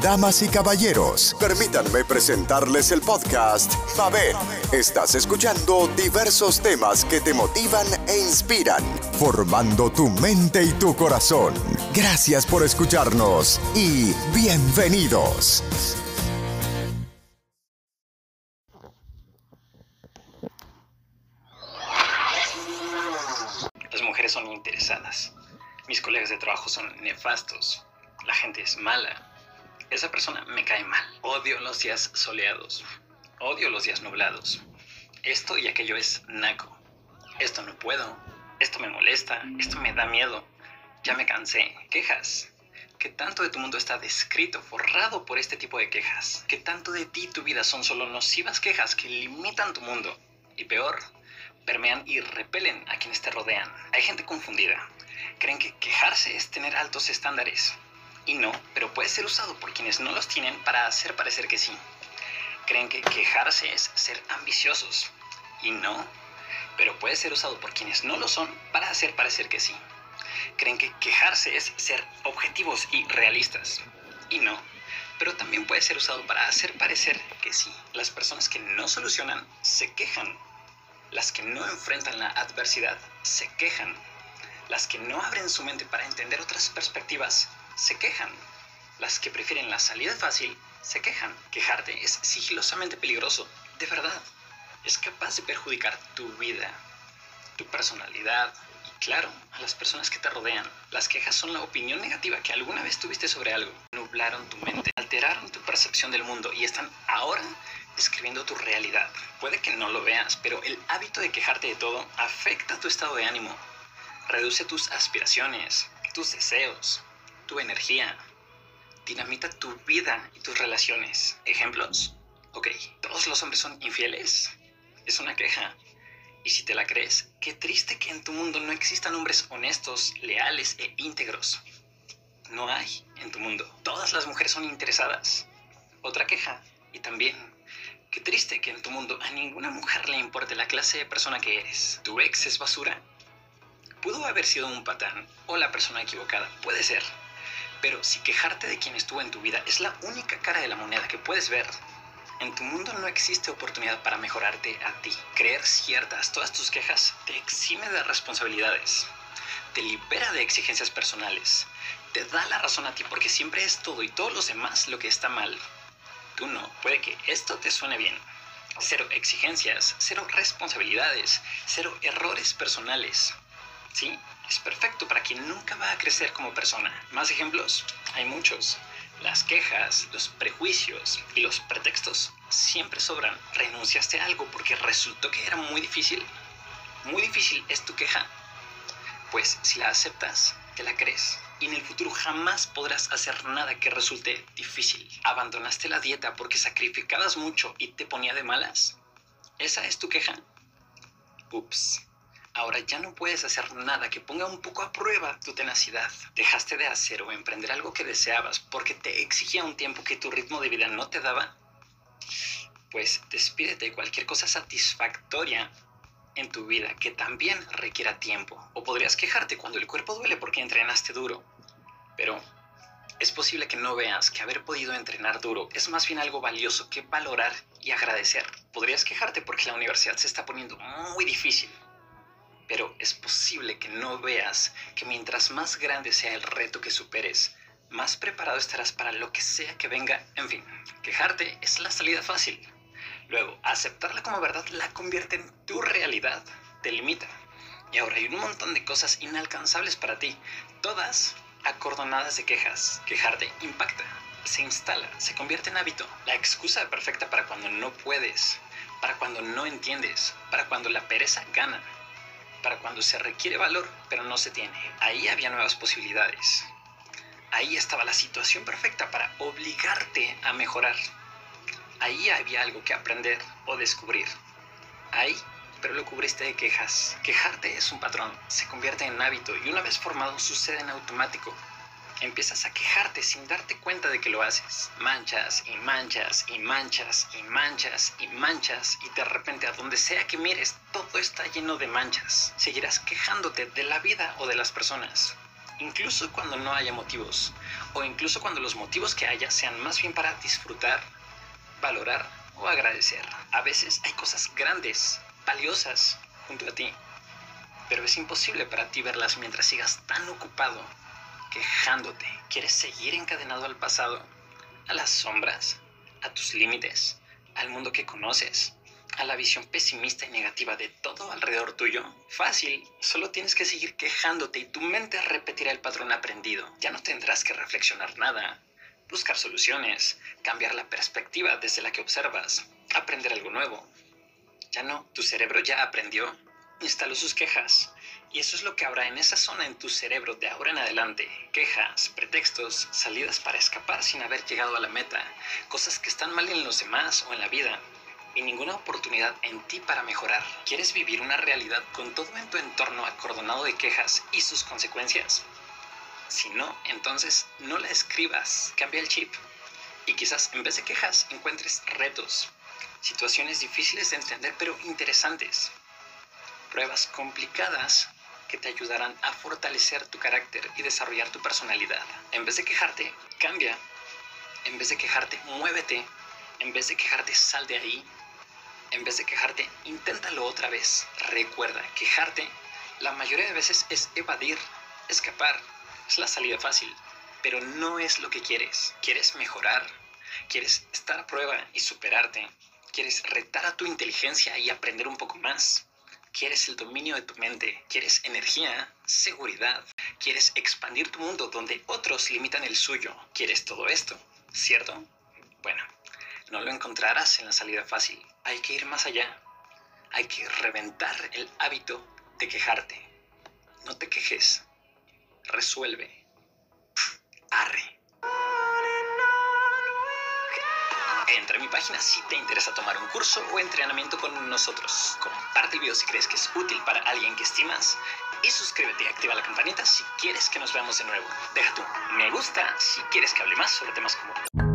Damas y caballeros, permítanme presentarles el podcast Mabel. Estás escuchando diversos temas que te motivan e inspiran, formando tu mente y tu corazón. Gracias por escucharnos y bienvenidos. Las mujeres son interesadas. Mis colegas de trabajo son nefastos. La gente es mala. Esa persona me cae mal. Odio los días soleados. Odio los días nublados. Esto y aquello es naco. Esto no puedo. Esto me molesta. Esto me da miedo. Ya me cansé. Quejas. ¿Qué tanto de tu mundo está descrito, forrado por este tipo de quejas? ¿Qué tanto de ti y tu vida son solo nocivas quejas que limitan tu mundo? Y peor, permean y repelen a quienes te rodean. Hay gente confundida. Creen que quejarse es tener altos estándares. Y no, pero puede ser usado por quienes no los tienen para hacer parecer que sí. Creen que quejarse es ser ambiciosos. Y no, pero puede ser usado por quienes no lo son para hacer parecer que sí. Creen que quejarse es ser objetivos y realistas. Y no, pero también puede ser usado para hacer parecer que sí. Las personas que no solucionan se quejan. Las que no enfrentan la adversidad se quejan. Las que no abren su mente para entender otras perspectivas se quejan. Las que prefieren la salida fácil se quejan. Quejarte es sigilosamente peligroso, de verdad. Es capaz de perjudicar tu vida, tu personalidad y, claro, a las personas que te rodean. Las quejas son la opinión negativa que alguna vez tuviste sobre algo. Nublaron tu mente, alteraron tu percepción del mundo y están ahora escribiendo tu realidad. Puede que no lo veas, pero el hábito de quejarte de todo afecta tu estado de ánimo, reduce tus aspiraciones, tus deseos, tu energía, dinamita tu vida y tus relaciones. ¿Ejemplos? Ok, ¿todos los hombres son infieles? Es una queja. Y si te la crees, qué triste que en tu mundo no existan hombres honestos, leales e íntegros. No hay en tu mundo. Todas las mujeres son interesadas. Otra queja. Y también, qué triste que en tu mundo a ninguna mujer le importe la clase de persona que eres. Tu ex es basura. Pudo haber sido un patán o la persona equivocada, puede ser. Pero si quejarte de quien estuvo en tu vida es la única cara de la moneda que puedes ver, en tu mundo no existe oportunidad para mejorarte a ti. Creer ciertas todas tus quejas te exime de responsabilidades, te libera de exigencias personales, te da la razón a ti porque siempre es todo y todos los demás lo que está mal. Tú no, puede que esto te suene bien. Cero exigencias, cero responsabilidades, cero errores personales. ¿Sí? Es perfecto para quien nunca va a crecer como persona. Más ejemplos, hay muchos. Las quejas, los prejuicios y los pretextos siempre sobran. Renunciaste a algo porque resultó que era muy difícil. Muy difícil es tu queja. Pues si la aceptas, te la crees. Y en el futuro jamás podrás hacer nada que resulte difícil. ¿Abandonaste la dieta porque sacrificabas mucho y te ponía de malas? ¿Esa es tu queja? Ups. Ahora ya no puedes hacer nada que ponga un poco a prueba tu tenacidad. Dejaste de hacer o emprender algo que deseabas porque te exigía un tiempo que tu ritmo de vida no te daba. Pues despídete de cualquier cosa satisfactoria en tu vida que también requiera tiempo. O podrías quejarte cuando el cuerpo duele porque entrenaste duro. Pero es posible que no veas que haber podido entrenar duro es más bien algo valioso que valorar y agradecer. Podrías quejarte porque la universidad se está poniendo muy difícil pero es posible que no veas que mientras más grande sea el reto que superes, más preparado estarás para lo que sea que venga. En fin, quejarte es la salida fácil. Luego, aceptarla como verdad la convierte en tu realidad, te limita. Y ahora hay un montón de cosas inalcanzables para ti, todas acordonadas de quejas. Quejarte impacta, se instala, se convierte en hábito, la excusa perfecta para cuando no puedes, para cuando no entiendes, para cuando la pereza gana para cuando se requiere valor, pero no se tiene. Ahí había nuevas posibilidades. Ahí estaba la situación perfecta para obligarte a mejorar. Ahí había algo que aprender o descubrir. Ahí, pero lo cubriste de quejas. Quejarte es un patrón, se convierte en hábito y una vez formado sucede en automático empiezas a quejarte sin darte cuenta de que lo haces. Manchas y manchas y manchas y manchas y manchas y de repente a donde sea que mires todo está lleno de manchas. Seguirás quejándote de la vida o de las personas. incluso cuando no haya motivos, o incluso cuando los motivos que haya sean más bien para disfrutar, valorar o agradecer. A veces hay cosas grandes, valiosas, junto a ti, pero es imposible para ti verlas mientras sigas tan ocupado, quejándote. ¿Quieres seguir encadenado al pasado, a las sombras, a tus límites, al mundo que conoces? a la visión pesimista y negativa de todo alrededor tuyo? Fácil, solo tienes que seguir quejándote y tu mente repetirá el patrón aprendido. Ya no tendrás que reflexionar nada, buscar soluciones, cambiar la perspectiva desde la que observas, aprender algo nuevo. Ya no, tu cerebro ya aprendió, instaló sus quejas. Y eso es lo que habrá en esa zona en tu cerebro de ahora en adelante. Quejas, pretextos, salidas para escapar sin haber llegado a la meta, cosas que están mal en los demás o en la vida y ninguna oportunidad en ti para mejorar. ¿Quieres vivir una realidad con todo en tu entorno acordonado de quejas y sus consecuencias? Si no, entonces no la escribas, cambia el chip. Y quizás en vez de quejas encuentres retos, situaciones difíciles de entender pero interesantes, pruebas complicadas que te ayudarán a fortalecer tu carácter y desarrollar tu personalidad. En vez de quejarte, cambia. En vez de quejarte, muévete. En vez de quejarte, sal de ahí en vez de quejarte, inténtalo otra vez. Recuerda, quejarte la mayoría de veces es evadir, escapar. Es la salida fácil, pero no es lo que quieres. Quieres mejorar, quieres estar a prueba y superarte. Quieres retar a tu inteligencia y aprender un poco más. Quieres el dominio de tu mente, quieres energía, seguridad, quieres expandir tu mundo donde otros limitan el suyo. ¿Quieres todo esto? ¿Cierto? Bueno, no lo encontrarás en la salida fácil. Hay que ir más allá. Hay que reventar el hábito de quejarte. No te quejes. Resuelve. Arre. Entra a mi página si te interesa tomar un curso o entrenamiento con nosotros. Comparte el video si crees que es útil para alguien que estimas. Y suscríbete y activa la campanita si quieres que nos veamos de nuevo. Deja tu me gusta si quieres que hable más sobre temas como...